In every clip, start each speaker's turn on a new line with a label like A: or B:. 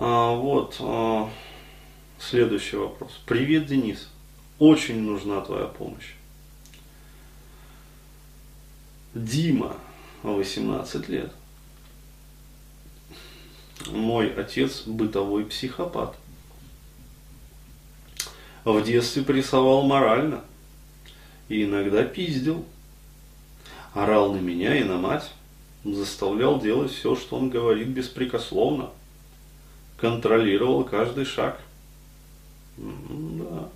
A: А, вот, а, следующий вопрос. Привет, Денис. Очень нужна твоя помощь. Дима, 18 лет. Мой отец бытовой психопат. В детстве прессовал морально и иногда пиздил. Орал на меня и на мать, заставлял делать все, что он говорит беспрекословно. Контролировал каждый шаг. Да.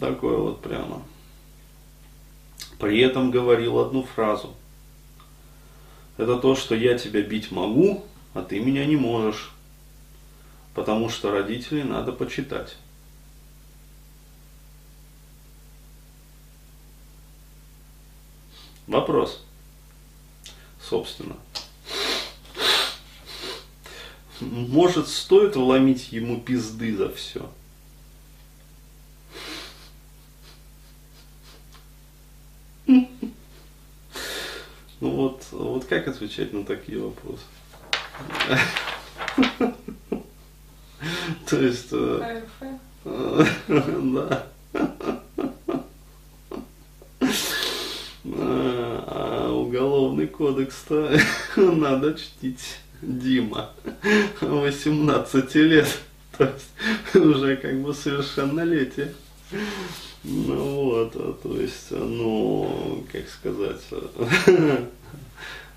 A: Такое вот прямо. При этом говорил одну фразу. Это то, что я тебя бить могу, а ты меня не можешь. Потому что родителей надо почитать. Вопрос. Собственно. Может, стоит вломить ему пизды за все? Ну вот, вот как отвечать на такие вопросы? То есть... Э, да. А уголовный кодекс-то надо чтить. Дима, 18 лет, то есть уже как бы совершеннолетие. Ну вот, а то есть, ну, как сказать,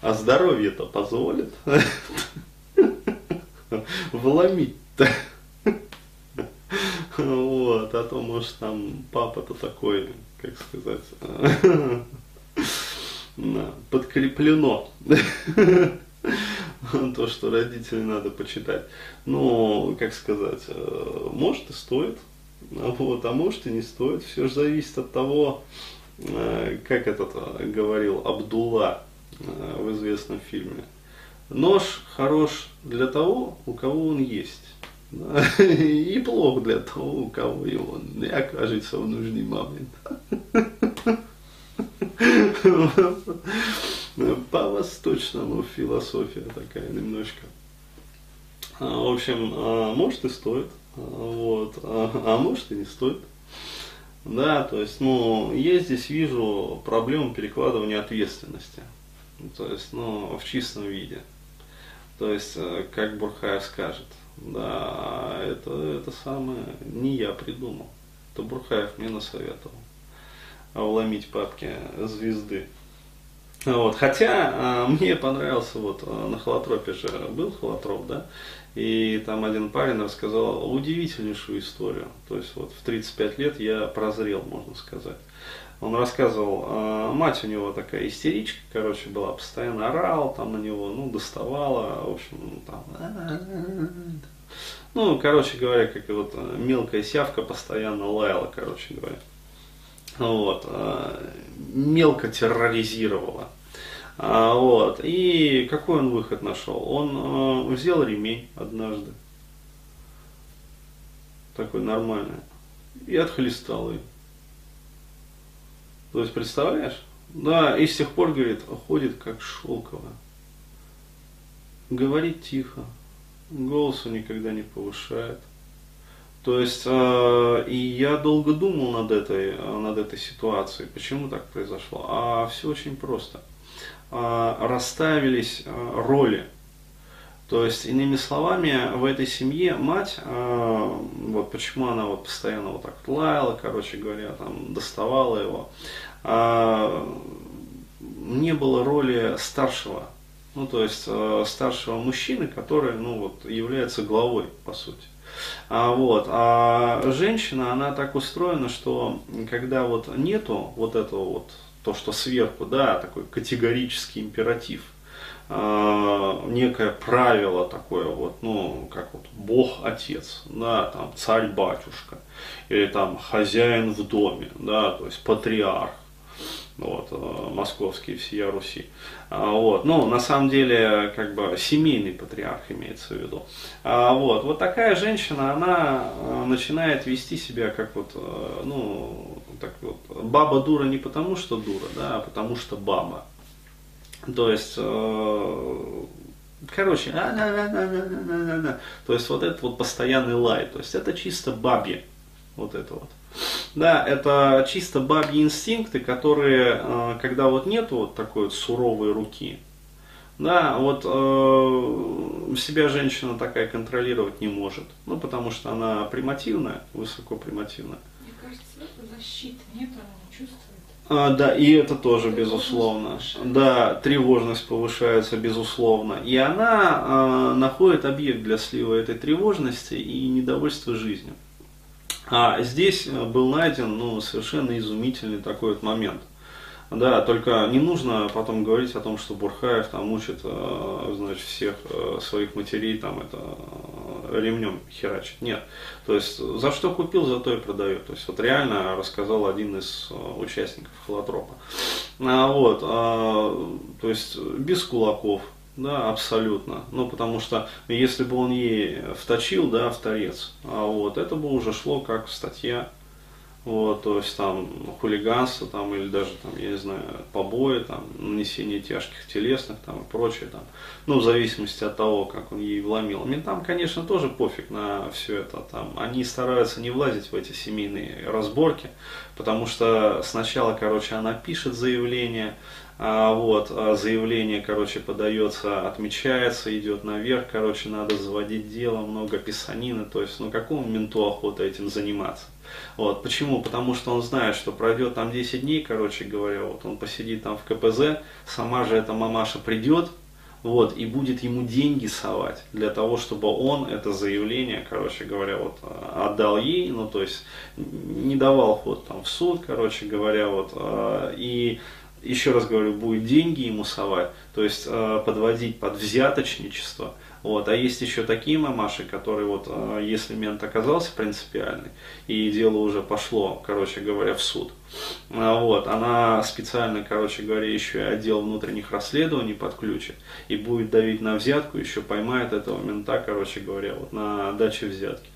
A: а здоровье-то позволит вломить-то. Вот, а то, может, там папа-то такой, как сказать, подкреплено. То, что родителей надо почитать. Ну, как сказать, э, может и стоит, вот, а может и не стоит. Все же зависит от того, э, как этот э, говорил Абдулла в известном фильме. Нож хорош для того, у кого он есть. И плох для того, у кого его не окажется в нужный момент. По-восточному философия такая немножко. А, в общем, а, может и стоит, а, вот, а может и не стоит. Да, то есть, ну, я здесь вижу проблему перекладывания ответственности. То есть, ну, в чистом виде. То есть, э, как Бурхаев скажет, да, это, это самое не я придумал. Это Бурхаев мне насоветовал. Уломить папки звезды. Вот. Хотя а, мне понравился, вот а, на холотропе же был холотроп, да, и там один парень рассказал удивительнейшую историю. То есть вот в 35 лет я прозрел, можно сказать. Он рассказывал, а, мать у него такая истеричка, короче, была, постоянно орал там на него, ну, доставала, в общем, ну, там, ну, короче говоря, как вот мелкая сявка постоянно лаяла, короче говоря вот, а, мелко терроризировала. А, вот, и какой он выход нашел? Он а, взял ремень однажды, такой нормальный, и отхлестал ее. То есть, представляешь? Да, и с тех пор, говорит, ходит как шелковая. Говорит тихо, голосу никогда не повышает. То есть, э, и я долго думал над этой, над этой ситуацией, почему так произошло. А все очень просто. Э, расставились э, роли. То есть, иными словами, в этой семье мать, э, вот почему она вот постоянно вот так лаяла, короче говоря, там доставала его, э, не было роли старшего, ну то есть э, старшего мужчины, который, ну вот, является главой, по сути. А, вот. а женщина, она так устроена, что когда вот нету вот этого вот, то, что сверху, да, такой категорический императив, а, некое правило такое вот, ну, как вот Бог Отец, да, там царь батюшка, или там хозяин в доме, да, то есть патриарх, вот, э, московский всея Руси. А, вот, ну, на самом деле, как бы семейный патриарх имеется в виду. А, вот, вот такая женщина, она э, начинает вести себя как вот, э, ну, так вот, баба дура не потому, что дура, да, а потому что баба. То есть, короче, то есть вот это вот постоянный лай, то есть это чисто бабье, вот это вот. Да, это чисто бабьи инстинкты, которые, э, когда вот нету вот такой вот суровой руки, да, вот э, себя женщина такая контролировать не может, ну потому что она примативная, высоко примативная.
B: Мне кажется, защиты нет, она не чувствует.
A: А, да, и это тоже безусловно. Да, тревожность повышается безусловно. И она э, находит объект для слива этой тревожности и недовольства жизнью. А здесь э, был найден ну, совершенно изумительный такой вот момент. Да, только не нужно потом говорить о том, что Бурхаев там учит, э, значит, всех э, своих матерей там это ремнем херачит. Нет. То есть за что купил, за то и продает. То есть вот реально рассказал один из участников холотропа. А, вот, а, то есть без кулаков, да, абсолютно. Ну, потому что если бы он ей вточил, да, в торец, а вот, это бы уже шло как статья. Вот, то есть там хулиганство там, или даже там, я не знаю, побои, там, нанесение тяжких телесных там, и прочее. Там, ну, в зависимости от того, как он ей вломил. Ментам, конечно, тоже пофиг на все это. Там, они стараются не влазить в эти семейные разборки, потому что сначала, короче, она пишет заявление, а, вот, а заявление, короче, подается, отмечается, идет наверх, короче, надо заводить дело, много писанины, то есть, ну, какому менту охота этим заниматься? Вот, почему? Потому что он знает, что пройдет там 10 дней, короче говоря, вот он посидит там в КПЗ, сама же эта мамаша придет, вот, и будет ему деньги совать для того, чтобы он это заявление, короче говоря, вот отдал ей, ну, то есть не давал ход там в суд, короче говоря, вот, а, и еще раз говорю, будет деньги ему совать, то есть э, подводить под взяточничество. Вот. А есть еще такие мамаши, которые вот, э, если мент оказался принципиальный, и дело уже пошло, короче говоря, в суд, э, вот, она специально, короче говоря, еще и отдел внутренних расследований подключит, и будет давить на взятку, еще поймает этого мента, короче говоря, вот на даче взятки.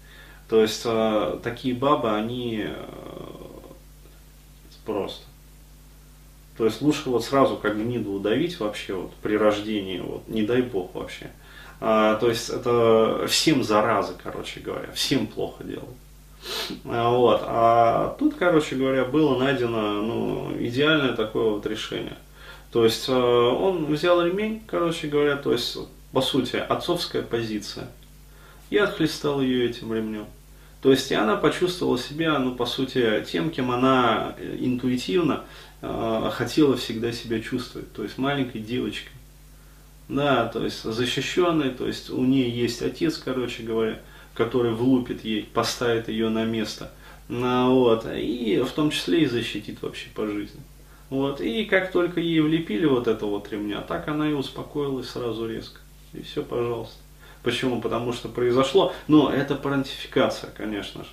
A: То есть э, такие бабы, они просто то есть лучше вот сразу как гниду удавить вообще вот при рождении, вот не дай бог вообще. А, то есть это всем заразы, короче говоря, всем плохо делают. А, вот. А тут, короче говоря, было найдено ну, идеальное такое вот решение. То есть э, он взял ремень, короче говоря, то есть, по сути, отцовская позиция, и отхлестал ее этим ремнем. То есть и она почувствовала себя, ну, по сути, тем, кем она интуитивно э, хотела всегда себя чувствовать, то есть маленькой девочкой. Да, то есть защищенной, то есть у нее есть отец, короче говоря, который влупит ей, поставит ее на место. Ну, вот, и в том числе и защитит вообще по жизни. Вот, и как только ей влепили вот это вот ремня, так она и успокоилась сразу резко. И все, пожалуйста. Почему? Потому что произошло, ну, это парентификация, конечно же.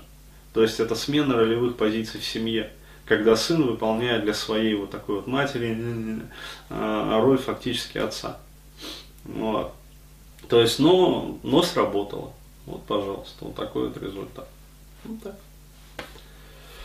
A: То есть это смена ролевых позиций в семье когда сын выполняет для своей вот такой вот матери а, роль фактически отца. Вот. То есть, но, но сработало. Вот, пожалуйста, вот такой вот результат. Вот так.